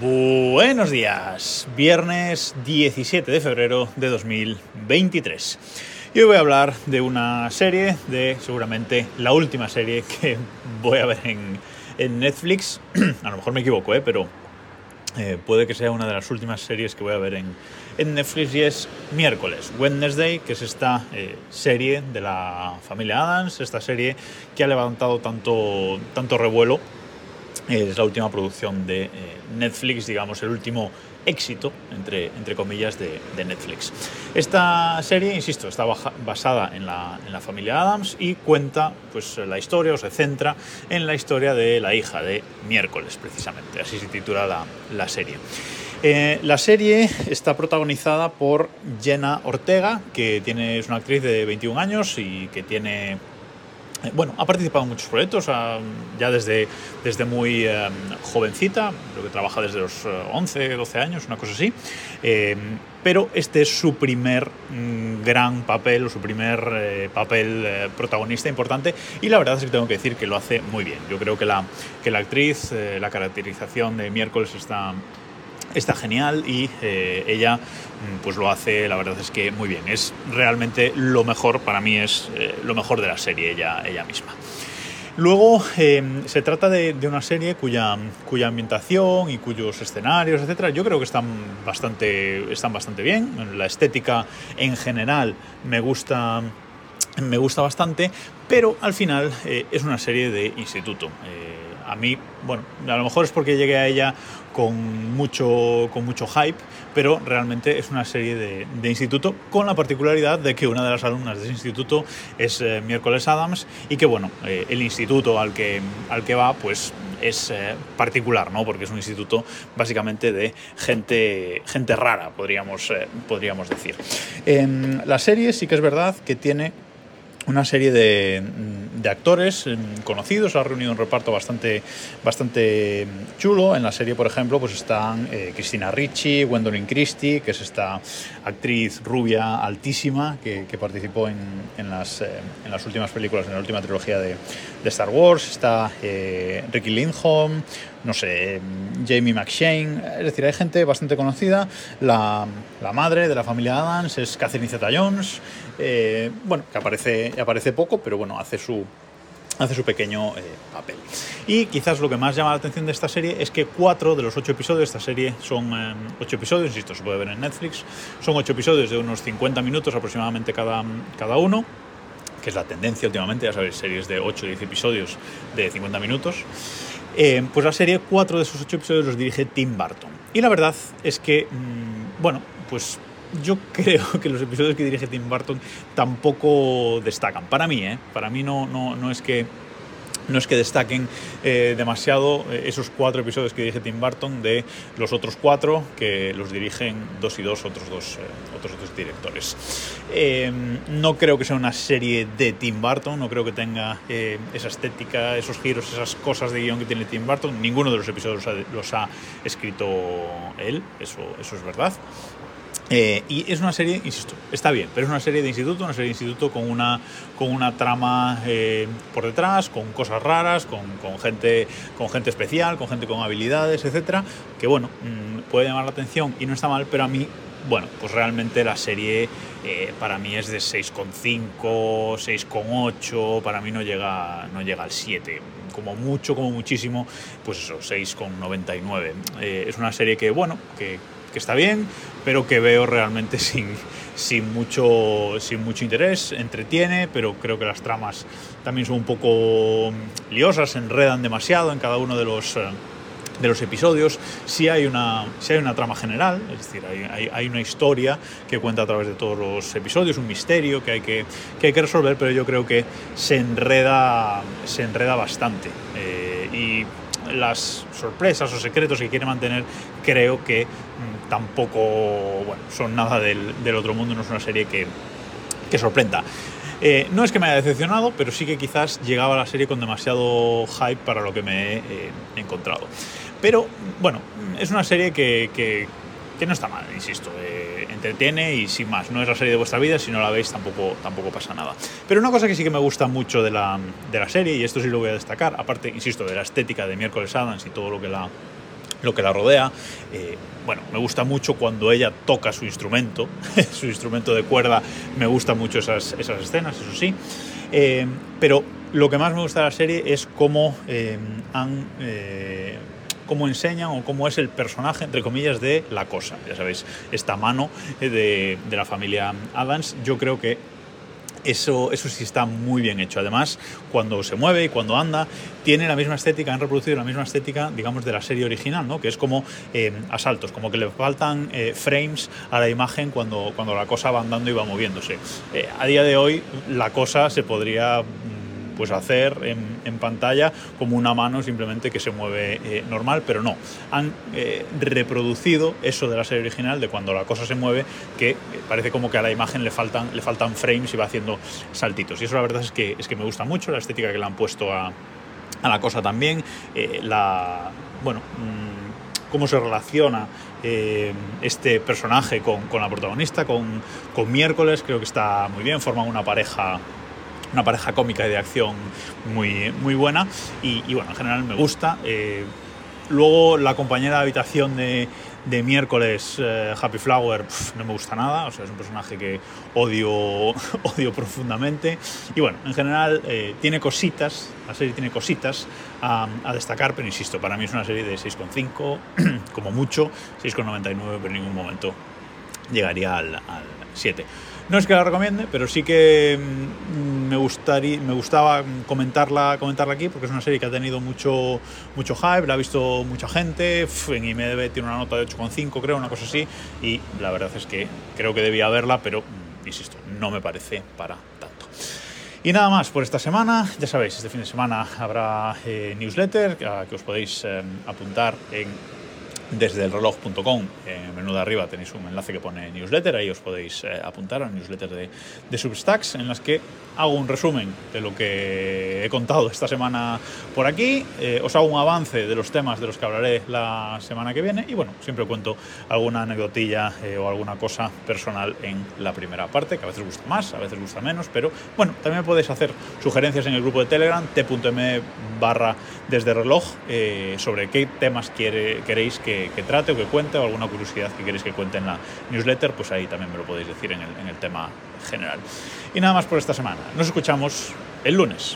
Buenos días, viernes 17 de febrero de 2023. Y hoy voy a hablar de una serie, de seguramente la última serie que voy a ver en, en Netflix. a lo mejor me equivoco, ¿eh? pero eh, puede que sea una de las últimas series que voy a ver en, en Netflix y es miércoles, Wednesday, que es esta eh, serie de la familia Adams, esta serie que ha levantado tanto, tanto revuelo es la última producción de eh, Netflix, digamos, el último éxito, entre, entre comillas, de, Netflix. Esta serie, insisto, está basada en la, en la, familia Adams y cuenta pues, la historia, o se centra en la historia de la hija de Miércoles, precisamente, así se titula la, serie. Eh, la serie está protagonizada por Jenna Ortega, que tiene, es una actriz de 21 años y que tiene eh, bueno, ha participado en muchos proyectos, ya desde, desde muy eh, jovencita, creo que trabaja desde los 11, eh, 12 años, una cosa así, pero este es su primer mm, gran papel, o su primer papel protagonista importante, y la verdad es que tengo que decir que lo hace muy bien. Yo creo que la, que la actriz, la caracterización de miércoles está está genial y eh, ella mm, pues lo hace, la verdad es que muy bien. Es realmente lo mejor, para mí es eh, lo mejor de la serie ella, ella misma. Luego eh, se trata de, una serie cuya, cuya ambientación y cuyos escenarios, etcétera, yo creo que están bastante, están bastante bien. La estética en general me gusta, me gusta bastante, pero al final es una serie de instituto a mí, bueno, a lo mejor es porque llegué a ella con mucho, con mucho hype, pero realmente es una serie de, instituto con la particularidad de que una de las alumnas de ese instituto es eh, Miércoles Adams y que, bueno, eh, el instituto al que, al que va, pues es eh, particular, ¿no? Porque es un instituto básicamente de gente, gente rara, podríamos, podríamos decir. la serie sí que es verdad que tiene una serie de, de, actores mm, conocidos, ha reunido un reparto bastante, bastante chulo. En la serie, por ejemplo, pues están eh, Cristina Ricci, Gwendolyn Christie, que es esta actriz rubia altísima que, que participó en, en, las, eh, en, las, últimas películas, en la última trilogía de, de Star Wars. Está eh, Ricky Lindholm, no sé, Jamie McShane, es decir, hay gente bastante conocida. La, la madre de la familia Adams es Catherine Zeta-Jones, eh, bueno, que aparece, aparece poco, pero bueno, hace su, hace su pequeño eh, papel. Y quizás lo que más llama la atención de esta serie es que cuatro de los ocho episodios de esta serie son eh, ocho episodios, insisto, se puede ver en Netflix, son ocho episodios de unos 50 minutos aproximadamente cada, cada uno que es la tendencia últimamente, ya sabéis, series de 8 o 10 episodios de 50 minutos. Eh, pues la serie, cuatro de esos ocho episodios los dirige Tim Burton. Y la verdad es que, mmm, bueno, pues yo creo que los episodios que dirige Tim Burton tampoco destacan. Para mí, ¿eh? Para mí no, no, no es que no es que destaquen eh, demasiado eh, esos cuatro episodios que dirige Tim Burton de los otros cuatro que los dirigen dos y dos otros dos, eh, otros dos directores. Eh, no creo que sea una serie de Tim Burton, no creo que tenga eh, esa estética, esos giros, esas cosas de guion que tiene Tim Burton. Ninguno de los episodios los ha, los ha escrito él, eso, eso es verdad. Eh, y es una serie, insisto, está bien, pero es una serie de instituto, una serie de instituto con una, con una trama eh, por detrás, con cosas raras, con, con, gente, con gente especial, con gente con habilidades, etcétera, que bueno, mmm, puede llamar la atención y no está mal, pero a mí, bueno, pues realmente la serie eh, para mí es de 6,5, 6,8, para mí no llega, no llega al 7 como mucho, como muchísimo, pues eso, 6,99. Eh, es una serie que, bueno, que, que está bien, pero que veo realmente sin, sin, mucho, sin mucho interés, entretiene, pero creo que las tramas también son un poco liosas, se enredan demasiado en cada uno de los... Eh, de los episodios, sí hay una, sí hay una trama general, es decir, hay, hay, hay, una historia que cuenta a través de todos los episodios, un misterio que hay que, que, hay que resolver, pero yo creo que se enreda, se enreda bastante. Eh, y las sorpresas o secretos que quiere mantener, creo que mmm, tampoco bueno, son nada del, del, otro mundo, no es una serie que, que sorprenda. Eh, no es que me haya decepcionado, pero sí que quizás llegaba a la serie con demasiado hype para lo que me he eh, encontrado. Pero bueno, es una serie que, que no está mal, insisto. Eh, entretiene y sin más. No es la serie de vuestra vida, si no la veis tampoco, tampoco pasa nada. Pero una cosa que sí que me gusta mucho de la, de la serie, y esto sí lo voy a destacar, aparte, insisto, de la estética de Miércoles Adams y todo lo que la lo que la rodea. Eh, bueno, me gusta mucho cuando ella toca su instrumento, su instrumento de cuerda, me gustan mucho esas, esas escenas, eso sí. Eh, pero lo que más me gusta de la serie es cómo han cómo enseñan o cómo es el personaje, entre comillas, de la cosa. Ya sabéis, esta mano de, de la familia Adams, yo creo que eso, eso sí está muy bien hecho. Además, cuando se mueve y cuando anda, tiene la misma estética, han reproducido la misma estética, digamos, de la serie original, ¿no? que es como eh, asaltos, como que le faltan eh, frames a la imagen cuando, cuando la cosa va andando y va moviéndose. Eh, a día de hoy, la cosa se podría pues hacer en, pantalla como una mano simplemente que se mueve eh, normal, pero no. Han eh, reproducido eso de la serie original, de cuando la cosa se mueve, que eh, parece como que a la imagen le faltan, le faltan frames y va haciendo saltitos. Y eso la verdad es que, es que me gusta mucho, la estética que le han puesto a, a la cosa también, la... bueno... Mm, cómo se relaciona este personaje con, con la protagonista, con, con, Miércoles, creo que está muy bien, forman una pareja una pareja cómica y de acción muy, muy buena y, bueno, en general me gusta. Eh, luego la compañera de habitación de, de miércoles, eh, Happy Flower, no me gusta nada, o sea, es un personaje que odio, odio profundamente. Y bueno, en general eh, tiene cositas, la serie tiene cositas a, a, destacar, pero insisto, para mí es una serie de 6,5, como mucho, 6,99, pero en ningún momento llegaría al, al 7. No es que la recomiende, pero sí que mm, me, gustaría, me gustaba comentarla, comentarla aquí porque es una serie que ha tenido mucho, mucho hype, la ha visto mucha gente, en IMDb tiene una nota de 8,5 creo, una cosa así, y la verdad es que creo que debía verla, pero mm, insisto, no me parece para tanto. Y nada más por esta semana. Ya sabéis, este fin de semana habrá eh, newsletter que os podéis eh, apuntar en desde el reloj.com. En el menú de arriba tenéis un enlace que pone newsletter, ahí os podéis eh, apuntar a newsletter de, de, Substacks, en las que hago un resumen de lo que he contado esta semana por aquí, eh, os hago un avance de los temas de los que hablaré la semana que viene y bueno, siempre cuento alguna anecdotilla eh, o alguna cosa personal en la primera parte, que a veces gusta más, a veces gusta menos, pero bueno, también podéis hacer sugerencias en el grupo de Telegram, t.m barra desde reloj, sobre qué temas quiere, queréis que trate o que cuente o alguna curiosidad que queréis que cuente en la newsletter, pues ahí también me lo podéis decir en el tema general. Y nada más por esta semana. Nos escuchamos el lunes.